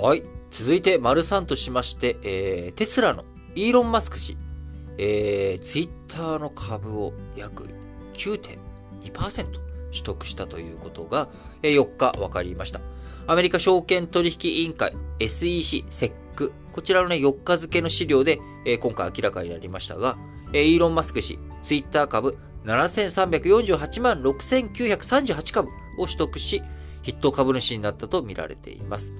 はい。続いて、丸3としまして、えー、テスラのイーロン・マスク氏、えー、ツイッターの株を約9.2%取得したということが、えー、4日分かりました。アメリカ証券取引委員会 SEC、SEC、こちらのね、4日付の資料で、えー、今回明らかになりましたが、えー、イーロン・マスク氏、ツイッター株7348万6938株を取得し、筆頭株主になったと見られています。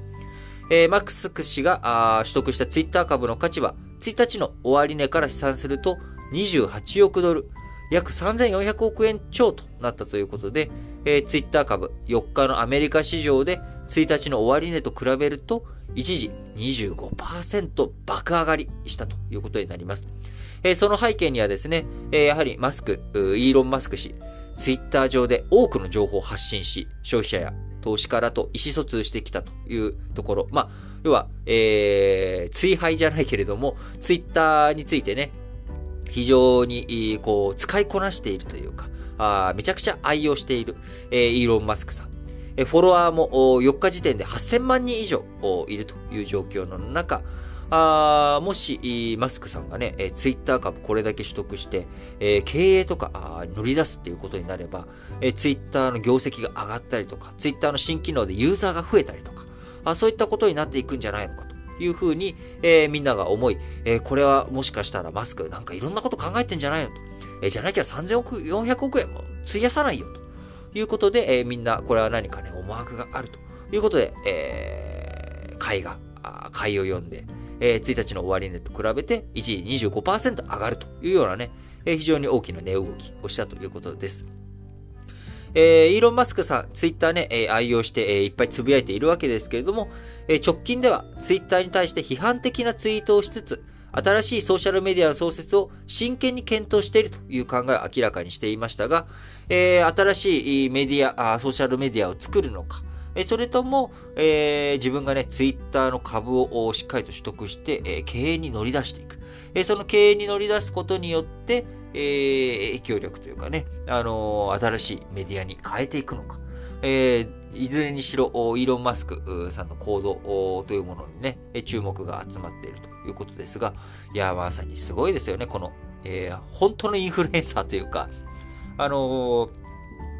えー、マックスク氏が取得したツイッター株の価値は、1日の終値から試算すると28億ドル、約3400億円超となったということで、えー、ツイッター株4日のアメリカ市場で1日の終値と比べると一時25%爆上がりしたということになります。えー、その背景にはですね、えー、やはりマスク、イーロン・マスク氏、ツイッター上で多くの情報を発信し、消費者や投資家らと意思疎通してきたというところ。まあ、要は、えー、追廃じゃないけれども、ツイッターについてね、非常に、こう、使いこなしているというか、あめちゃくちゃ愛用している、えー、イーロン・マスクさん。えフォロワーも4日時点で8000万人以上いるという状況の中、あもし、マスクさんがね、えー、ツイッター株これだけ取得して、えー、経営とかあ乗り出すっていうことになれば、えー、ツイッターの業績が上がったりとか、ツイッターの新機能でユーザーが増えたりとか、あそういったことになっていくんじゃないのかというふうに、えー、みんなが思い、えー、これはもしかしたらマスクなんかいろんなこと考えてんじゃないのと。えー、じゃなきゃ3000億、400億円も費やさないよということで、えー、みんなこれは何かね、思惑があるということで、えー、買いが、買いを読んで、えー、1日の終値と比べて一時25%上がるというようなね、えー、非常に大きな値動きをしたということです。えー、イーロン・マスクさん、ツイッターね、えー、愛用して、えー、いっぱいつぶやいているわけですけれども、えー、直近ではツイッターに対して批判的なツイートをしつつ、新しいソーシャルメディアの創設を真剣に検討しているという考えを明らかにしていましたが、えー、新しいメディア、ソーシャルメディアを作るのか、えそれとも、えー、自分がね、ツイッターの株をしっかりと取得して、えー、経営に乗り出していく。えその経営に乗り出すことによって、えー、影響力というかね、あの新しいメディアに変えていくのか。えいずれにしろ、イーロン・マスクさんの行動というものにね、注目が集まっているということですが、いや、まさにすごいですよね、この、え本当のインフルエンサーというか、あの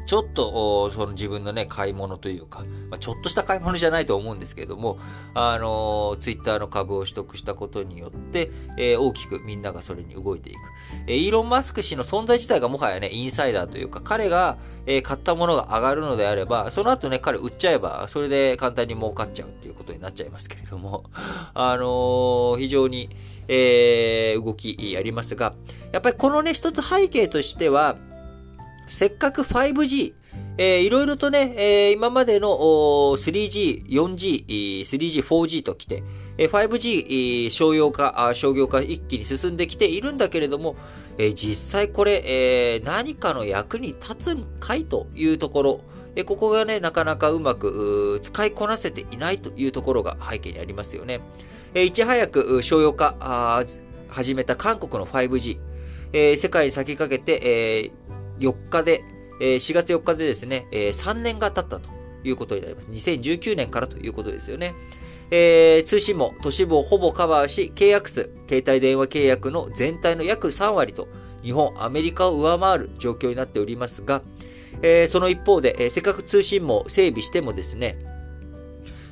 ちょっと、その自分のね、買い物というか、まあ、ちょっとした買い物じゃないと思うんですけれども、あの、ツイッターの株を取得したことによって、えー、大きくみんながそれに動いていく。えー、イーロン・マスク氏の存在自体がもはやね、インサイダーというか、彼が、えー、買ったものが上がるのであれば、その後ね、彼売っちゃえば、それで簡単に儲かっちゃうっていうことになっちゃいますけれども、あの非常に、え動きありますが、やっぱりこのね、一つ背景としては、せっかく 5G、えー、いろいろとね、えー、今までの 3G、4G、3G、4G と来て、えー、5G 商用化、商業化一気に進んできているんだけれども、えー、実際これ、えー、何かの役に立つんかいというところ、えー、ここがね、なかなかうまく使いこなせていないというところが背景にありますよね。えー、いち早く商用化始めた韓国の 5G、えー、世界に先駆けて、えー、4日で、え、4月4日でですね、え、3年が経ったということになります。2019年からということですよね。えー、通信網、都市部をほぼカバーし、契約数、携帯電話契約の全体の約3割と、日本、アメリカを上回る状況になっておりますが、えー、その一方で、えー、せっかく通信網整備してもですね、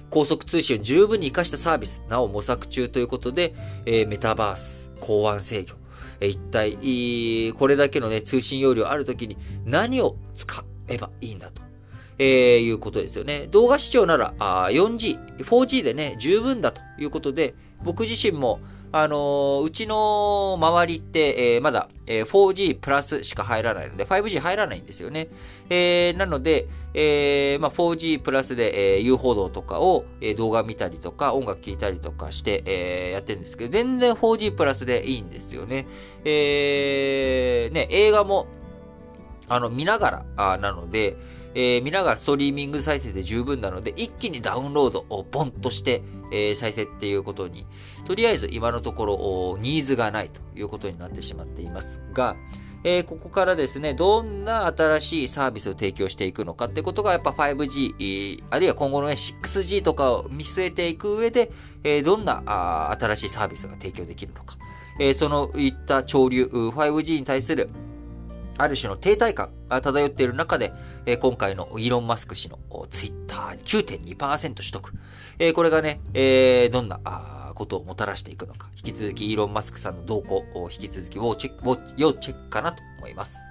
高速通信を十分に活かしたサービス、なお模索中ということで、えー、メタバース、港湾制御、一体、これだけのね、通信容量あるときに何を使えばいいんだと。えー、いうことですよね。動画視聴なら、4G、4G でね、十分だということで、僕自身も、あのー、うちの周りって、えー、まだ、えー、4G プラスしか入らないので、5G 入らないんですよね。えー、なので、えーまあ、4G プラスで、えー、遊歩道とかを、えー、動画見たりとか、音楽聴いたりとかして、えー、やってるんですけど、全然 4G プラスでいいんですよね。えー、ね、映画も、あの、見ながら、あなので、えー、見ながらストリーミング再生で十分なので、一気にダウンロードをボンとして、えー、再生っていうことに、とりあえず今のところニーズがないということになってしまっていますが、えー、ここからですね、どんな新しいサービスを提供していくのかってことが、やっぱ 5G、え、あるいは今後のね、6G とかを見据えていく上で、えー、どんなあ新しいサービスが提供できるのか。えー、そのいった潮流、5G に対するある種の停滞感が漂っている中で、え、今回のイーロン・マスク氏のツイッターに9.2%取得。え、これがね、え、どんな、ことをもたらしていくのか、引き続きイーロン・マスクさんの動向を引き続き要チェック、要チェックかなと思います。